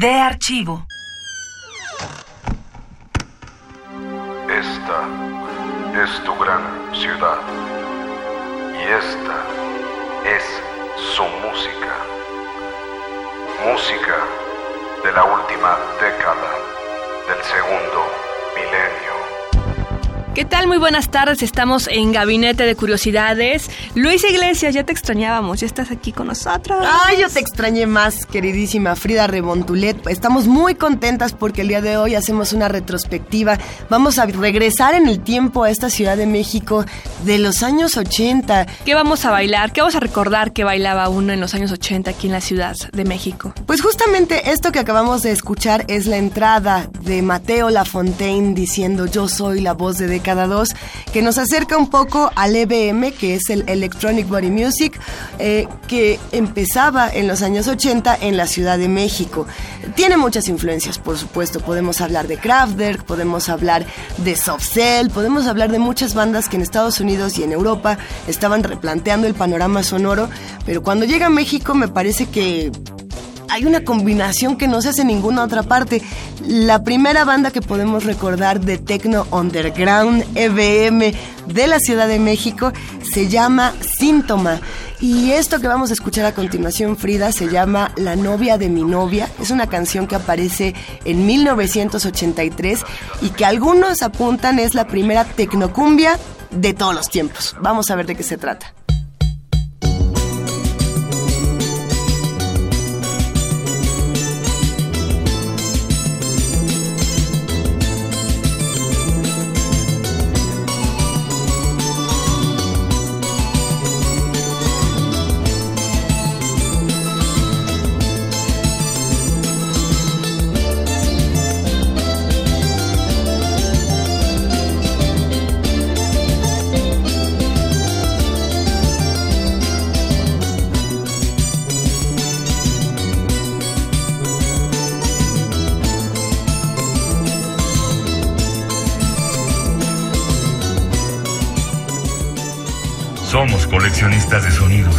De archivo. Esta es tu gran ciudad. Y esta es su música. Música de la última década del segundo milenio. ¿Qué tal? Muy buenas tardes. Estamos en Gabinete de Curiosidades. Luis Iglesias, ya te extrañábamos. Ya estás aquí con nosotros. Ay, yo te extrañé más, queridísima Frida Rebontulet. Estamos muy contentas porque el día de hoy hacemos una retrospectiva. Vamos a regresar en el tiempo a esta Ciudad de México de los años 80. ¿Qué vamos a bailar? ¿Qué vamos a recordar que bailaba uno en los años 80 aquí en la Ciudad de México? Pues justamente esto que acabamos de escuchar es la entrada de Mateo Lafontaine diciendo yo soy la voz de década 2, que nos acerca un poco al EBM, que es el Electronic Body Music, eh, que empezaba en los años 80 en la Ciudad de México. Tiene muchas influencias, por supuesto. Podemos hablar de Kraftwerk, podemos hablar de Soft Cell, podemos hablar de muchas bandas que en Estados Unidos y en Europa estaban replanteando el panorama sonoro, pero cuando llega a México me parece que hay una combinación que no se hace en ninguna otra parte. La primera banda que podemos recordar de Tecno Underground EBM de la Ciudad de México se llama Síntoma. Y esto que vamos a escuchar a continuación, Frida, se llama La novia de mi novia. Es una canción que aparece en 1983 y que algunos apuntan es la primera tecnocumbia de todos los tiempos. Vamos a ver de qué se trata. Somos coleccionistas de sonidos.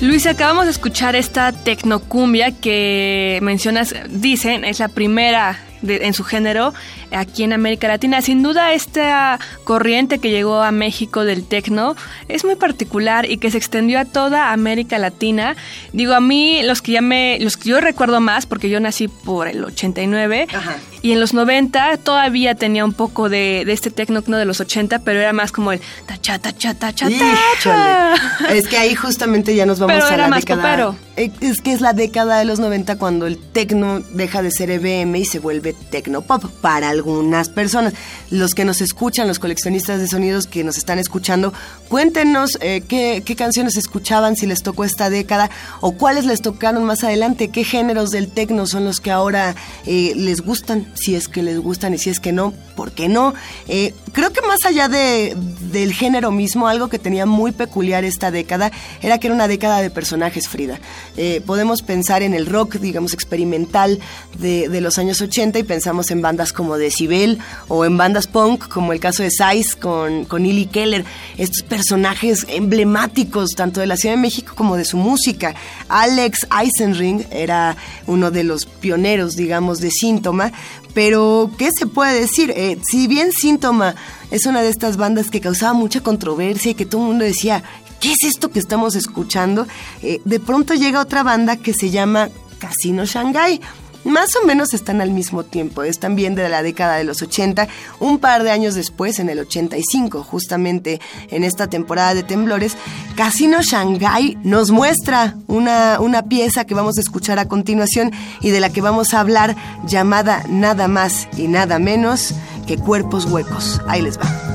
Luis, acabamos de escuchar esta tecnocumbia que mencionas, dicen, es la primera en su género aquí en América Latina. Sin duda esta corriente que llegó a México del tecno es muy particular y que se extendió a toda América Latina. Digo, a mí los que ya me, los que yo recuerdo más, porque yo nací por el 89 Ajá. y en los 90 todavía tenía un poco de, de este tecno de los 80, pero era más como el tacha, tacha, tacha, tacha. Es que ahí justamente ya nos vamos Pero a era la más década. popero. Eh, Es que es la década de los 90 cuando el tecno deja de ser EBM y se vuelve tecno pop para algunas personas. Los que nos escuchan, los coleccionistas de sonidos que nos están escuchando, cuéntenos eh, qué, qué canciones escuchaban, si les tocó esta década o cuáles les tocaron más adelante, qué géneros del tecno son los que ahora eh, les gustan, si es que les gustan y si es que no, ¿por qué no? Eh, creo que más allá de, del género mismo, algo que tenía muy peculiar esta década era que era una década de personajes, Frida. Eh, podemos pensar en el rock, digamos, experimental de, de los años 80 y pensamos en bandas como Decibel o en bandas punk, como el caso de Size con, con Illy Keller. Estos personajes emblemáticos tanto de la Ciudad de México como de su música. Alex Eisenring era uno de los pioneros, digamos, de Síntoma. Pero, ¿qué se puede decir? Eh, si bien Síntoma es una de estas bandas que causaba mucha controversia y que todo el mundo decía, ¿qué es esto que estamos escuchando? Eh, de pronto llega otra banda que se llama Casino Shanghai. Más o menos están al mismo tiempo, es también de la década de los 80, un par de años después, en el 85, justamente en esta temporada de temblores, Casino Shanghai nos muestra una, una pieza que vamos a escuchar a continuación y de la que vamos a hablar llamada Nada más y nada menos que Cuerpos Huecos. Ahí les va.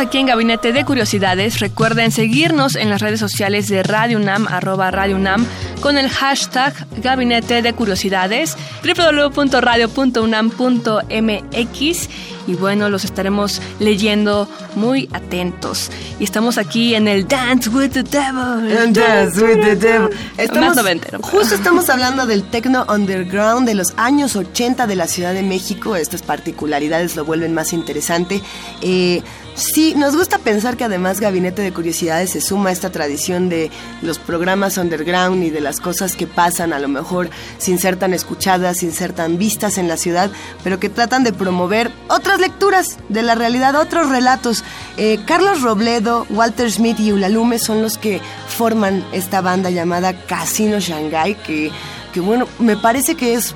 Aquí en Gabinete de Curiosidades. Recuerden seguirnos en las redes sociales de Radio UNAM, arroba Radio UNAM, con el hashtag Gabinete de Curiosidades, www.radio.unam.mx y bueno, los estaremos leyendo muy atentos. Y estamos aquí en el Dance with the Devil. Dance with the Devil. Estamos, Justo estamos hablando del techno underground de los años 80 de la Ciudad de México. Estas particularidades lo vuelven más interesante. Eh, Sí, nos gusta pensar que además Gabinete de Curiosidades se suma a esta tradición de los programas underground y de las cosas que pasan a lo mejor sin ser tan escuchadas, sin ser tan vistas en la ciudad, pero que tratan de promover otras lecturas de la realidad, otros relatos. Eh, Carlos Robledo, Walter Smith y Ulalume son los que forman esta banda llamada Casino Shanghai, que, que bueno, me parece que es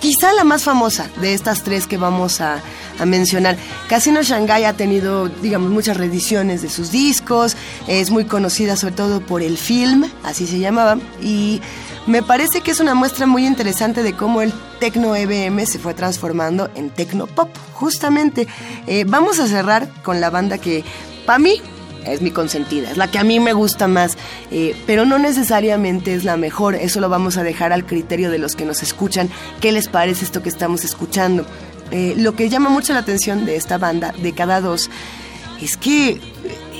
quizá la más famosa de estas tres que vamos a mencionar. Casino Shanghai ha tenido, digamos, muchas reediciones de sus discos, es muy conocida sobre todo por el film, así se llamaba, y me parece que es una muestra muy interesante de cómo el tecno EBM se fue transformando en tecno pop, justamente. Eh, vamos a cerrar con la banda que, para mí, es mi consentida, es la que a mí me gusta más, eh, pero no necesariamente es la mejor, eso lo vamos a dejar al criterio de los que nos escuchan, qué les parece esto que estamos escuchando. Eh, lo que llama mucho la atención de esta banda, de cada dos, es que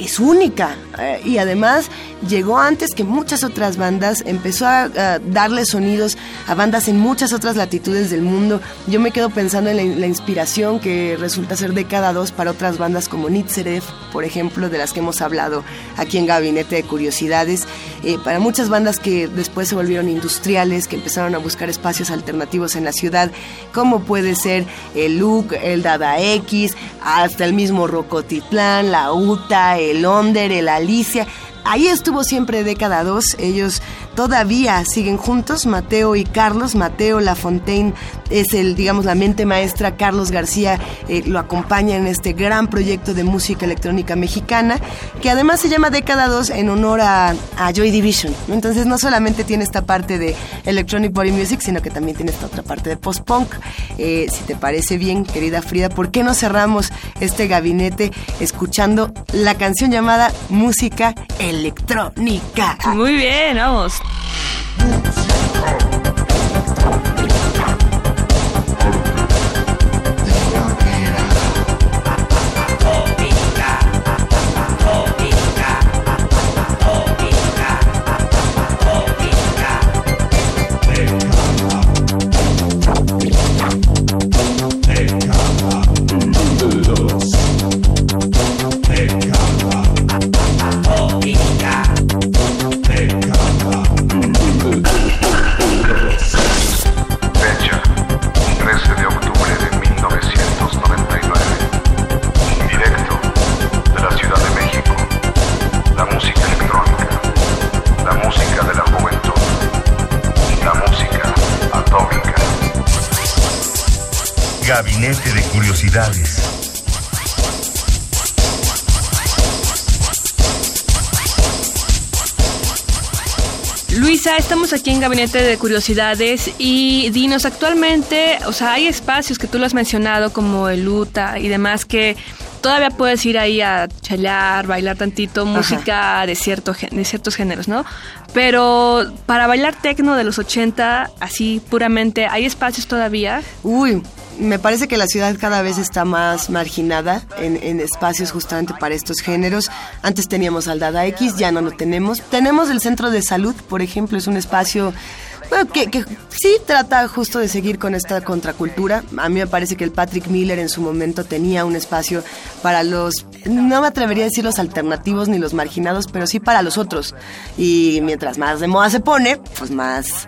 es única eh, y además llegó antes que muchas otras bandas, empezó a, darle sonidos a bandas en muchas otras latitudes del mundo. Yo me quedo pensando en la, inspiración que resulta ser de cada dos para otras bandas como Nitzerev, por ejemplo, de las que hemos hablado aquí en Gabinete de Curiosidades. Eh, para muchas bandas que después se volvieron industriales, que empezaron a buscar espacios alternativos en la ciudad, como puede ser el Look, el Dada X, hasta el mismo Rocotitlán, la UTA, el Onder, el Alicia. Ahí estuvo siempre década 2, ellos todavía siguen juntos, Mateo y Carlos. Mateo Lafontaine es el, digamos, la mente maestra. Carlos García eh, lo acompaña en este gran proyecto de música electrónica mexicana, que además se llama Década 2 en honor a, Joy Division. Entonces no solamente tiene esta parte de Electronic Body Music, sino que también tiene esta otra parte de post-punk. Eh, si te parece bien, querida Frida, ¿por qué no cerramos este gabinete escuchando la canción llamada Música Electrónica? Muy bien, vamos. Musica Gabinete de Curiosidades. Luisa, estamos aquí en Gabinete de Curiosidades y dinos actualmente, o sea, hay espacios que tú lo has mencionado como el UTA y demás que todavía puedes ir ahí a chalear, bailar tantito, música de, cierto, de ciertos géneros, ¿no? Pero para bailar tecno de los 80, así puramente, ¿hay espacios todavía? Uy, me parece que la ciudad cada vez está más marginada en, espacios justamente para estos géneros. Antes teníamos al Dada X, ya no lo tenemos. Tenemos el centro de salud, por ejemplo, es un espacio que, sí trata justo de seguir con esta contracultura. A mí me parece que el Patrick Miller en su momento tenía un espacio para los, no me atrevería a decir los alternativos ni los marginados, pero sí para los otros. Y mientras más de moda se pone, pues más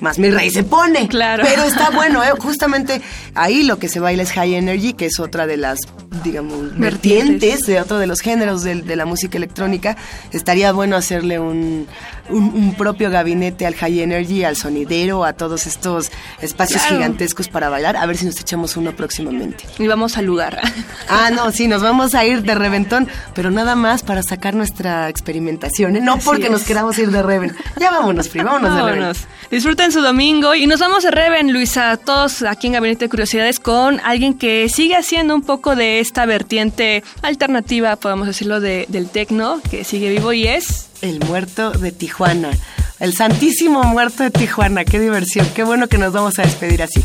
más mi rey se pone. Claro. Pero está bueno, ¿eh? justamente ahí lo que se baila es High Energy, que es otra de las, digamos, vertientes, de otro de los géneros de, de, la música electrónica. Estaría bueno hacerle un, un, propio gabinete al High Energy, al sonidero, a todos estos espacios gigantescos para bailar. A ver si nos echamos uno próximamente. Y vamos al lugar. Ah, no, sí, nos vamos a ir de reventón, pero nada más para sacar nuestra experimentación, ¿eh? No porque nos queramos ir de reven. Ya vámonos, Free, vámonos, de reven. Disfruten su domingo y nos vamos de reven, Luisa, todos aquí en Gabinete de Curiosidades con alguien que sigue haciendo un poco de esta vertiente alternativa, podemos decirlo, de, del tecno, que sigue vivo y es... El muerto de Tijuana. El santísimo muerto de Tijuana. Qué diversión. Qué bueno que nos vamos a despedir así.